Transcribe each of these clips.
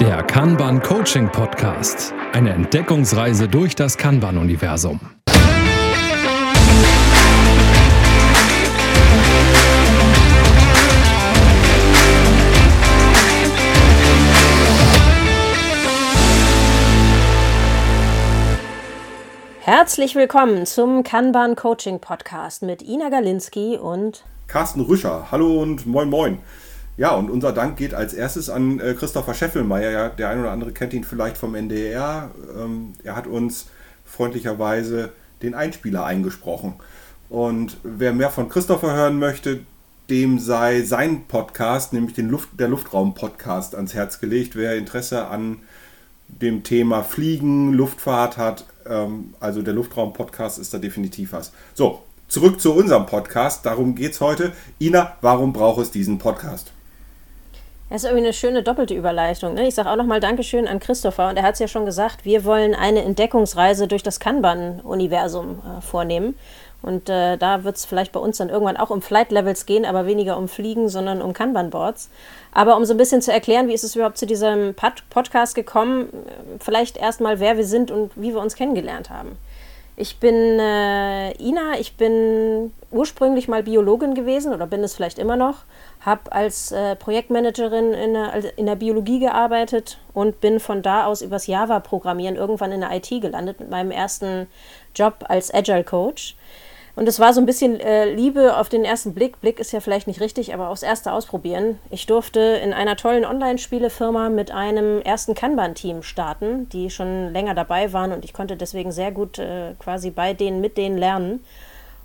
Der Kanban Coaching Podcast. Eine Entdeckungsreise durch das Kanban-Universum. Herzlich willkommen zum Kanban Coaching Podcast mit Ina Galinski und Carsten Rüscher. Hallo und moin moin. Ja, und unser Dank geht als erstes an äh, Christopher Scheffelmeier. Ja, der ein oder andere kennt ihn vielleicht vom NDR. Ähm, er hat uns freundlicherweise den Einspieler eingesprochen. Und wer mehr von Christopher hören möchte, dem sei sein Podcast, nämlich den Luft, der Luftraum-Podcast, ans Herz gelegt. Wer Interesse an dem Thema Fliegen, Luftfahrt hat, ähm, also der Luftraum-Podcast ist da definitiv was. So, zurück zu unserem Podcast. Darum geht es heute. Ina, warum braucht es diesen Podcast? Das ist irgendwie eine schöne doppelte Überleitung. Ne? Ich sage auch nochmal Dankeschön an Christopher. Und er hat es ja schon gesagt, wir wollen eine Entdeckungsreise durch das Kanban-Universum äh, vornehmen. Und äh, da wird es vielleicht bei uns dann irgendwann auch um Flight-Levels gehen, aber weniger um Fliegen, sondern um Kanban-Boards. Aber um so ein bisschen zu erklären, wie ist es überhaupt zu diesem Pod Podcast gekommen, vielleicht erstmal, wer wir sind und wie wir uns kennengelernt haben. Ich bin äh, Ina, ich bin ursprünglich mal Biologin gewesen oder bin es vielleicht immer noch, habe als äh, Projektmanagerin in der, in der Biologie gearbeitet und bin von da aus übers Java-Programmieren irgendwann in der IT gelandet mit meinem ersten Job als Agile Coach. Und es war so ein bisschen äh, Liebe auf den ersten Blick. Blick ist ja vielleicht nicht richtig, aber aufs erste Ausprobieren. Ich durfte in einer tollen Online-Spielefirma mit einem ersten Kanban-Team starten, die schon länger dabei waren und ich konnte deswegen sehr gut äh, quasi bei denen, mit denen lernen.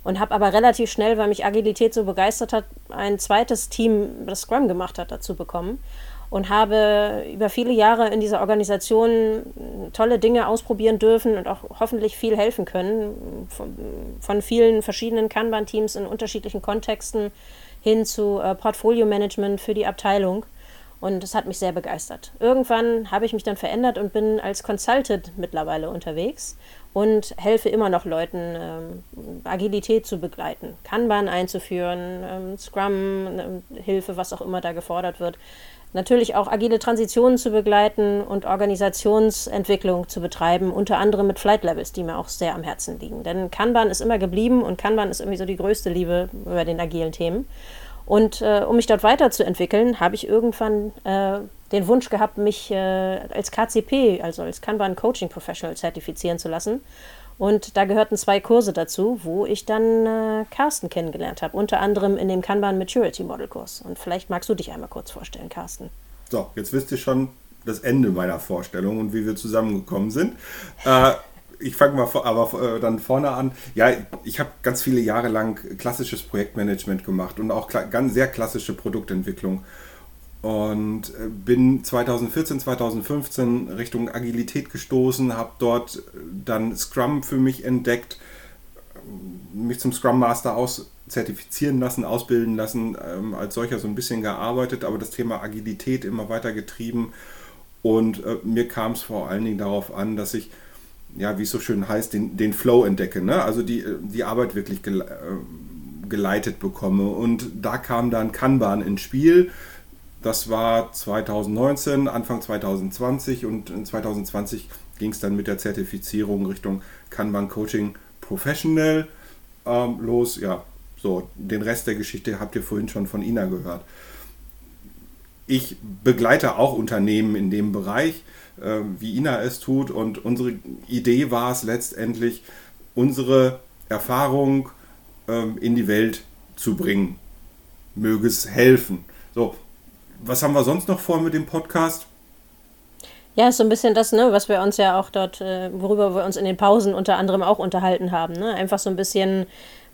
Und habe aber relativ schnell, weil mich Agilität so begeistert hat, ein zweites Team, das Scrum gemacht hat, dazu bekommen und habe über viele Jahre in dieser Organisation tolle Dinge ausprobieren dürfen und auch hoffentlich viel helfen können. Von, von vielen verschiedenen Kanban-Teams in unterschiedlichen Kontexten hin zu äh, Portfolio-Management für die Abteilung. Und das hat mich sehr begeistert. Irgendwann habe ich mich dann verändert und bin als Consultant mittlerweile unterwegs und helfe immer noch Leuten, ähm, Agilität zu begleiten, Kanban einzuführen, ähm, Scrum, ähm, Hilfe, was auch immer da gefordert wird natürlich auch agile Transitionen zu begleiten und Organisationsentwicklung zu betreiben, unter anderem mit Flight Levels, die mir auch sehr am Herzen liegen. Denn Kanban ist immer geblieben und Kanban ist irgendwie so die größte Liebe über den agilen Themen. Und äh, um mich dort weiterzuentwickeln, habe ich irgendwann äh, den Wunsch gehabt, mich äh, als KCP, also als Kanban Coaching Professional, zertifizieren zu lassen und da gehörten zwei Kurse dazu, wo ich dann äh, Carsten kennengelernt habe, unter anderem in dem Kanban Maturity Model Kurs. Und vielleicht magst du dich einmal kurz vorstellen, Carsten. So, jetzt wisst ihr schon das Ende meiner Vorstellung und wie wir zusammengekommen sind. Äh, ich fange mal vor, aber äh, dann vorne an. Ja, ich habe ganz viele Jahre lang klassisches Projektmanagement gemacht und auch ganz sehr klassische Produktentwicklung und äh, bin 2014, 2015 Richtung Agilität gestoßen, habe dort dann Scrum für mich entdeckt, mich zum Scrum Master aus zertifizieren lassen, ausbilden lassen, ähm, als solcher so ein bisschen gearbeitet, aber das Thema Agilität immer weiter getrieben und äh, mir kam es vor allen Dingen darauf an, dass ich, ja, wie es so schön heißt, den, den Flow entdecke, ne? also die, die Arbeit wirklich gele äh, geleitet bekomme und da kam dann Kanban ins Spiel, das war 2019, Anfang 2020 und in 2020 ging es dann mit der Zertifizierung Richtung Kanban Coaching Professional ähm, los. Ja, so, den Rest der Geschichte habt ihr vorhin schon von Ina gehört. Ich begleite auch Unternehmen in dem Bereich, äh, wie Ina es tut. Und unsere Idee war es letztendlich, unsere Erfahrung ähm, in die Welt zu bringen. Möge es helfen. So, was haben wir sonst noch vor mit dem Podcast? Ja, ist so ein bisschen das, ne, was wir uns ja auch dort, äh, worüber wir uns in den Pausen unter anderem auch unterhalten haben. Ne? Einfach so ein bisschen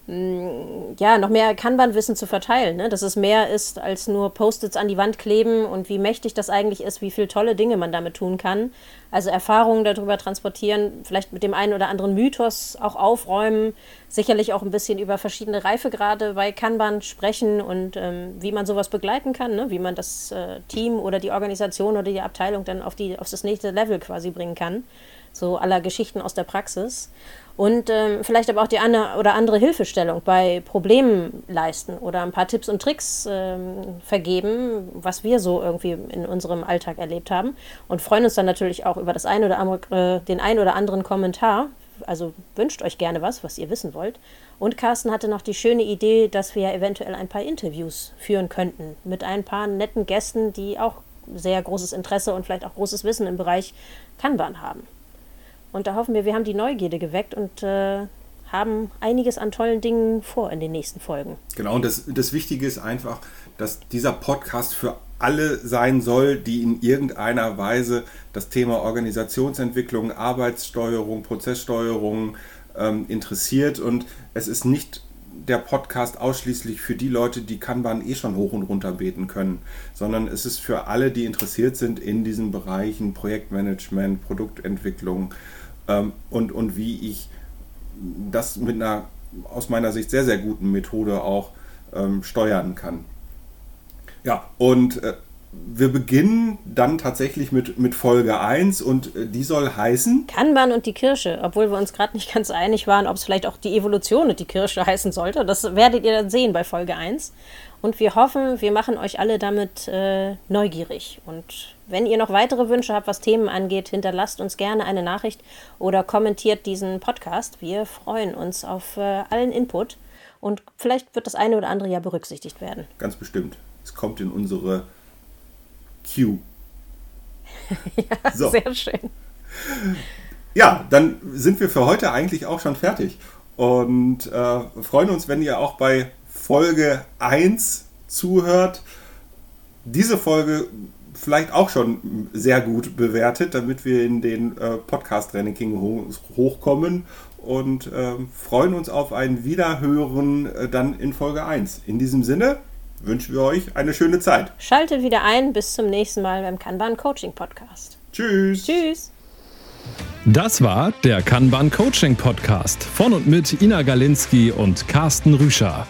ja, noch mehr Kanban-Wissen zu verteilen, ne? dass es mehr ist als nur Post-its an die Wand kleben und wie mächtig das eigentlich ist, wie viele tolle Dinge man damit tun kann. Also Erfahrungen darüber transportieren, vielleicht mit dem einen oder anderen Mythos auch aufräumen, sicherlich auch ein bisschen über verschiedene Reifegrade bei Kanban sprechen und ähm, wie man sowas begleiten kann, ne? wie man das äh, Team oder die Organisation oder die Abteilung dann auf, die, auf das nächste Level quasi bringen kann. So aller Geschichten aus der Praxis. Und ähm, vielleicht aber auch die eine oder andere Hilfestellung bei Problemen leisten oder ein paar Tipps und Tricks ähm, vergeben, was wir so irgendwie in unserem Alltag erlebt haben. Und freuen uns dann natürlich auch über das ein oder andere, äh, den ein oder anderen Kommentar. Also wünscht euch gerne was, was ihr wissen wollt. Und Carsten hatte noch die schöne Idee, dass wir eventuell ein paar Interviews führen könnten mit ein paar netten Gästen, die auch sehr großes Interesse und vielleicht auch großes Wissen im Bereich Kanban haben. Und da hoffen wir, wir haben die Neugierde geweckt und äh, haben einiges an tollen Dingen vor in den nächsten Folgen. Genau, und das, das Wichtige ist einfach, dass dieser Podcast für alle sein soll, die in irgendeiner Weise das Thema Organisationsentwicklung, Arbeitssteuerung, Prozesssteuerung ähm, interessiert. Und es ist nicht der Podcast ausschließlich für die Leute, die Kanban eh schon hoch und runter beten können, sondern es ist für alle, die interessiert sind in diesen Bereichen Projektmanagement, Produktentwicklung, ähm, und, und wie ich das mit einer aus meiner Sicht sehr, sehr guten Methode auch ähm, steuern kann. Ja, und äh, wir beginnen dann tatsächlich mit, mit Folge 1 und äh, die soll heißen Kanban und die Kirsche, obwohl wir uns gerade nicht ganz einig waren, ob es vielleicht auch die Evolution und die Kirsche heißen sollte. Das werdet ihr dann sehen bei Folge 1. Und wir hoffen, wir machen euch alle damit äh, neugierig. Und wenn ihr noch weitere Wünsche habt, was Themen angeht, hinterlasst uns gerne eine Nachricht oder kommentiert diesen Podcast. Wir freuen uns auf äh, allen Input. Und vielleicht wird das eine oder andere ja berücksichtigt werden. Ganz bestimmt. Es kommt in unsere Queue. ja, so. sehr schön. Ja, dann sind wir für heute eigentlich auch schon fertig. Und äh, freuen uns, wenn ihr auch bei Folge 1 zuhört, diese Folge vielleicht auch schon sehr gut bewertet, damit wir in den äh, Podcast-Ranking ho hochkommen und äh, freuen uns auf ein Wiederhören äh, dann in Folge 1. In diesem Sinne wünschen wir euch eine schöne Zeit. Schaltet wieder ein, bis zum nächsten Mal beim Kanban Coaching Podcast. Tschüss. Tschüss. Das war der Kanban Coaching Podcast von und mit Ina Galinski und Carsten Rüscher.